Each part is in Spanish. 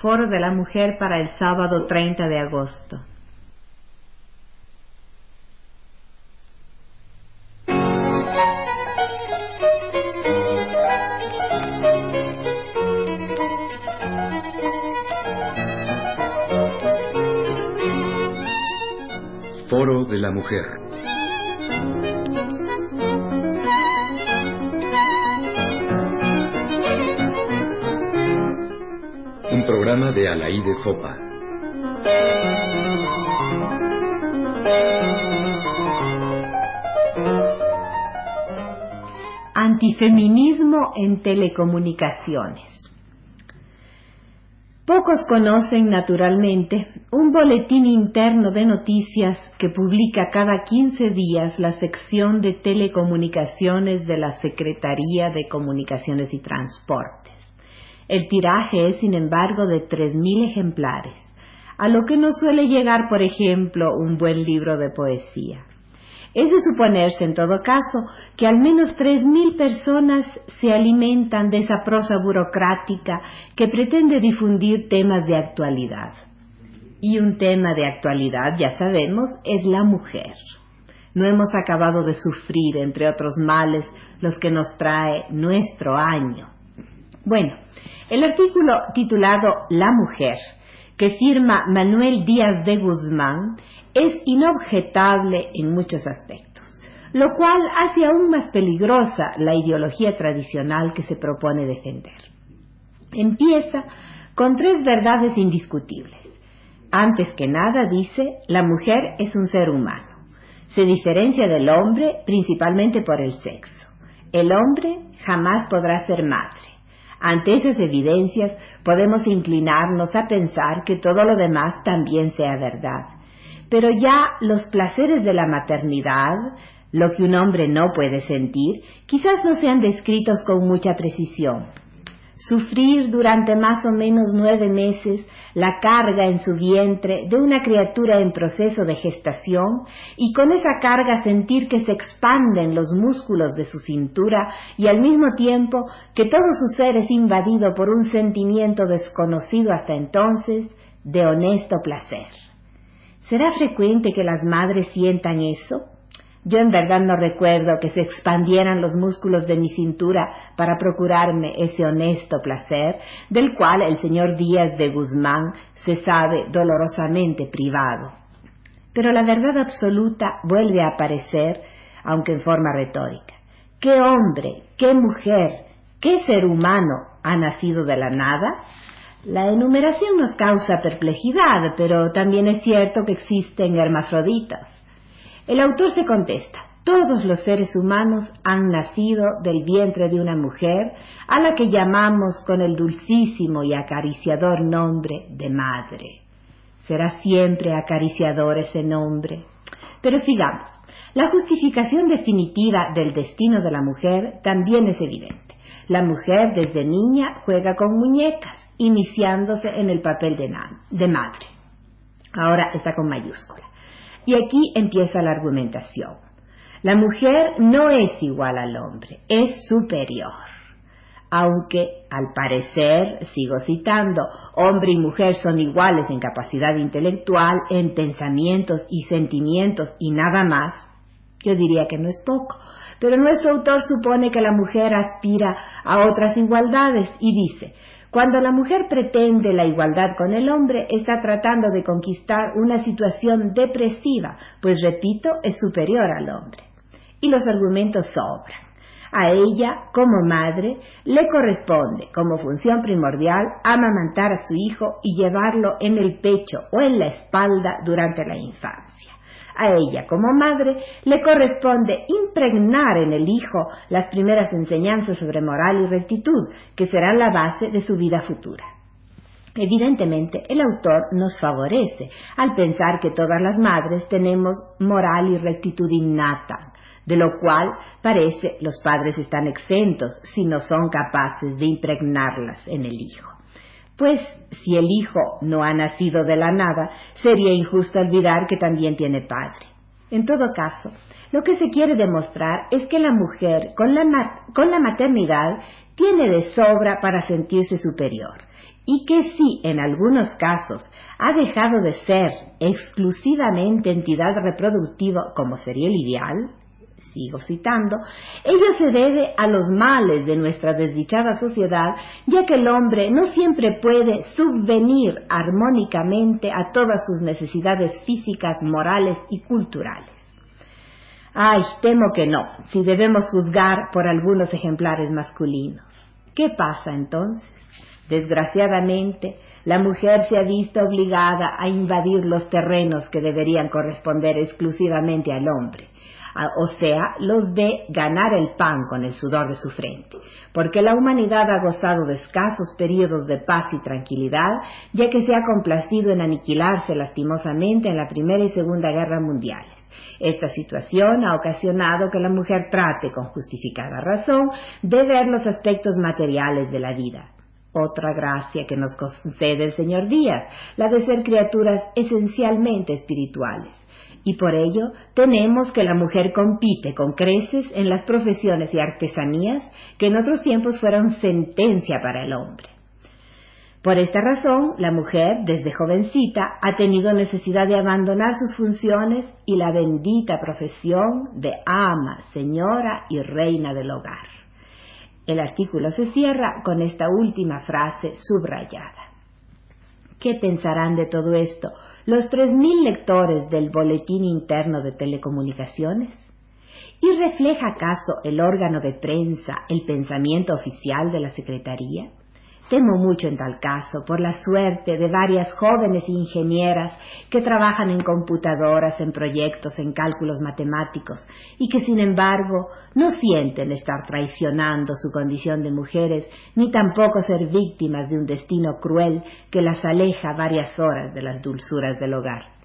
Foro de la Mujer para el sábado 30 de agosto. Foro de la Mujer. Programa de Alaide Fopa. Antifeminismo en telecomunicaciones. Pocos conocen naturalmente un boletín interno de noticias que publica cada 15 días la sección de telecomunicaciones de la Secretaría de Comunicaciones y Transportes. El tiraje es, sin embargo, de 3.000 ejemplares, a lo que no suele llegar, por ejemplo, un buen libro de poesía. Es de suponerse, en todo caso, que al menos 3.000 personas se alimentan de esa prosa burocrática que pretende difundir temas de actualidad. Y un tema de actualidad, ya sabemos, es la mujer. No hemos acabado de sufrir, entre otros males, los que nos trae nuestro año. Bueno, el artículo titulado La mujer, que firma Manuel Díaz de Guzmán, es inobjetable en muchos aspectos, lo cual hace aún más peligrosa la ideología tradicional que se propone defender. Empieza con tres verdades indiscutibles. Antes que nada dice, la mujer es un ser humano. Se diferencia del hombre principalmente por el sexo. El hombre jamás podrá ser madre. Ante esas evidencias podemos inclinarnos a pensar que todo lo demás también sea verdad. Pero ya los placeres de la maternidad, lo que un hombre no puede sentir, quizás no sean descritos con mucha precisión sufrir durante más o menos nueve meses la carga en su vientre de una criatura en proceso de gestación y con esa carga sentir que se expanden los músculos de su cintura y al mismo tiempo que todo su ser es invadido por un sentimiento desconocido hasta entonces de honesto placer. ¿Será frecuente que las madres sientan eso? Yo en verdad no recuerdo que se expandieran los músculos de mi cintura para procurarme ese honesto placer, del cual el señor Díaz de Guzmán se sabe dolorosamente privado. Pero la verdad absoluta vuelve a aparecer, aunque en forma retórica. ¿Qué hombre, qué mujer, qué ser humano ha nacido de la nada? La enumeración nos causa perplejidad, pero también es cierto que existen hermafroditas. El autor se contesta, todos los seres humanos han nacido del vientre de una mujer a la que llamamos con el dulcísimo y acariciador nombre de madre. Será siempre acariciador ese nombre. Pero sigamos. La justificación definitiva del destino de la mujer también es evidente. La mujer desde niña juega con muñecas, iniciándose en el papel de, madre. Ahora está con mayúscula. Y aquí empieza la argumentación. La mujer no es igual al hombre, es superior. Aunque, al parecer, sigo citando, hombre y mujer son iguales en capacidad intelectual, en pensamientos y sentimientos y nada más, yo diría que no es poco. Pero nuestro autor supone que la mujer aspira a otras igualdades y dice, cuando la mujer pretende la igualdad con el hombre, está tratando de conquistar una situación depresiva, pues repito, es superior al hombre. Y los argumentos sobran. A ella, como madre, le corresponde, como función primordial, amamantar a su hijo y llevarlo en el pecho o en la espalda durante la infancia a ella como madre le corresponde impregnar en el hijo las primeras enseñanzas sobre moral y rectitud, que serán la base de su vida futura. Evidentemente, el autor nos favorece al pensar que todas las madres tenemos moral y rectitud innata, de lo cual parece los padres están exentos si no son capaces de impregnarlas en el hijo. Pues si el hijo no ha nacido de la nada, sería injusto olvidar que también tiene padre. En todo caso, lo que se quiere demostrar es que la mujer con la, con la maternidad tiene de sobra para sentirse superior y que si en algunos casos ha dejado de ser exclusivamente entidad reproductiva como sería el ideal, sigo citando, ello se debe a los males de nuestra desdichada sociedad, ya que el hombre no siempre puede subvenir armónicamente a todas sus necesidades físicas, morales y culturales. Ay, temo que no, si debemos juzgar por algunos ejemplares masculinos. ¿Qué pasa entonces? Desgraciadamente, la mujer se ha visto obligada a invadir los terrenos que deberían corresponder exclusivamente al hombre, o sea, los de ganar el pan con el sudor de su frente, porque la humanidad ha gozado de escasos periodos de paz y tranquilidad, ya que se ha complacido en aniquilarse lastimosamente en la Primera y Segunda Guerra Mundiales. Esta situación ha ocasionado que la mujer trate, con justificada razón, de ver los aspectos materiales de la vida. Otra gracia que nos concede el Señor Díaz, la de ser criaturas esencialmente espirituales y por ello tenemos que la mujer compite con creces en las profesiones y artesanías que en otros tiempos fueron sentencia para el hombre. Por esta razón, la mujer, desde jovencita, ha tenido necesidad de abandonar sus funciones y la bendita profesión de ama, señora y reina del hogar. El artículo se cierra con esta última frase subrayada. ¿Qué pensarán de todo esto los 3.000 lectores del Boletín Interno de Telecomunicaciones? ¿Y refleja acaso el órgano de prensa el pensamiento oficial de la Secretaría? Temo mucho en tal caso por la suerte de varias jóvenes ingenieras que trabajan en computadoras, en proyectos, en cálculos matemáticos y que sin embargo no sienten estar traicionando su condición de mujeres ni tampoco ser víctimas de un destino cruel que las aleja varias horas de las dulzuras del hogar.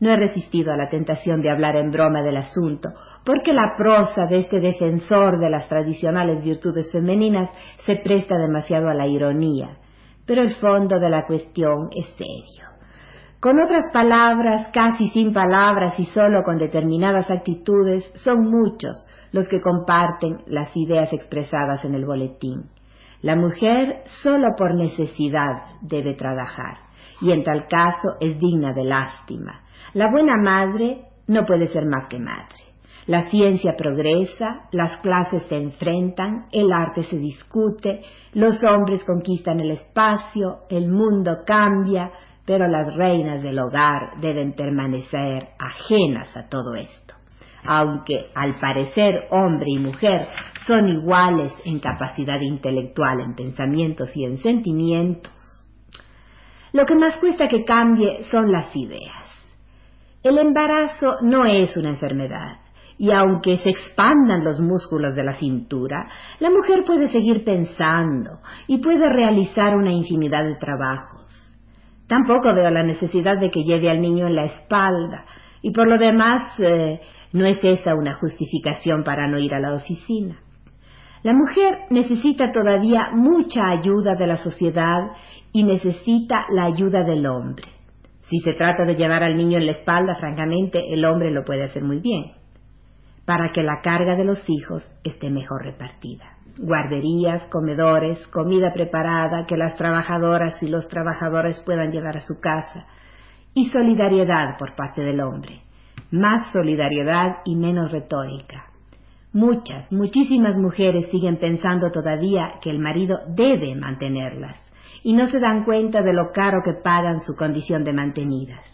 No he resistido a la tentación de hablar en broma del asunto, porque la prosa de este defensor de las tradicionales virtudes femeninas se presta demasiado a la ironía, pero el fondo de la cuestión es serio. Con otras palabras, casi sin palabras y solo con determinadas actitudes, son muchos los que comparten las ideas expresadas en el boletín. La mujer solo por necesidad debe trabajar, y en tal caso es digna de lástima la buena madre no puede ser más que madre. La ciencia progresa, las clases se enfrentan, el arte se discute, los hombres conquistan el espacio, el mundo cambia, pero las reinas del hogar deben permanecer ajenas a todo esto. Aunque al parecer hombre y mujer son iguales en capacidad intelectual, en pensamientos y en sentimientos, lo que más cuesta que cambie son las ideas. El embarazo no es una enfermedad y aunque se expandan los músculos de la cintura, la mujer puede seguir pensando y puede realizar una infinidad de trabajos. Tampoco veo la necesidad de que lleve al niño en la espalda y por lo demás eh, no es esa una justificación para no ir a la oficina. La mujer necesita todavía mucha ayuda de la sociedad y necesita la ayuda del hombre. Si se trata de llevar al niño en la espalda, francamente, el hombre lo puede hacer muy bien, para que la carga de los hijos esté mejor repartida. Guarderías, comedores, comida preparada que las trabajadoras y los trabajadores puedan llevar a su casa. Y solidaridad por parte del hombre. Más solidaridad y menos retórica. Muchas, muchísimas mujeres siguen pensando todavía que el marido debe mantenerlas y no se dan cuenta de lo caro que pagan su condición de mantenidas.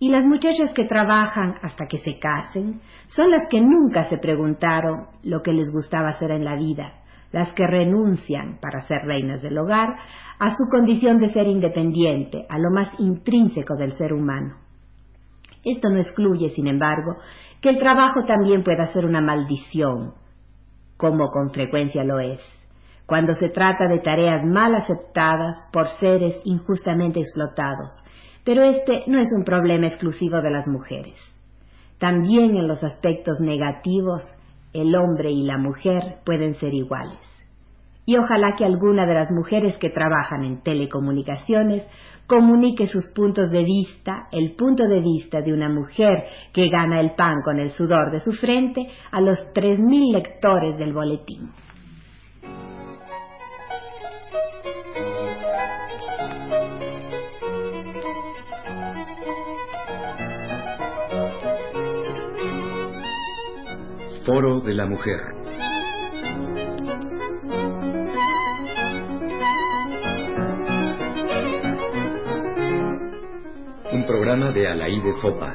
Y las muchachas que trabajan hasta que se casen son las que nunca se preguntaron lo que les gustaba hacer en la vida, las que renuncian para ser reinas del hogar a su condición de ser independiente, a lo más intrínseco del ser humano. Esto no excluye, sin embargo, que el trabajo también pueda ser una maldición, como con frecuencia lo es cuando se trata de tareas mal aceptadas por seres injustamente explotados, pero este no es un problema exclusivo de las mujeres. También en los aspectos negativos, el hombre y la mujer pueden ser iguales. Y ojalá que alguna de las mujeres que trabajan en telecomunicaciones comunique sus puntos de vista, el punto de vista de una mujer que gana el pan con el sudor de su frente, a los tres mil lectores del boletín. Foro de la Mujer. Un programa de Alaí de Fopa.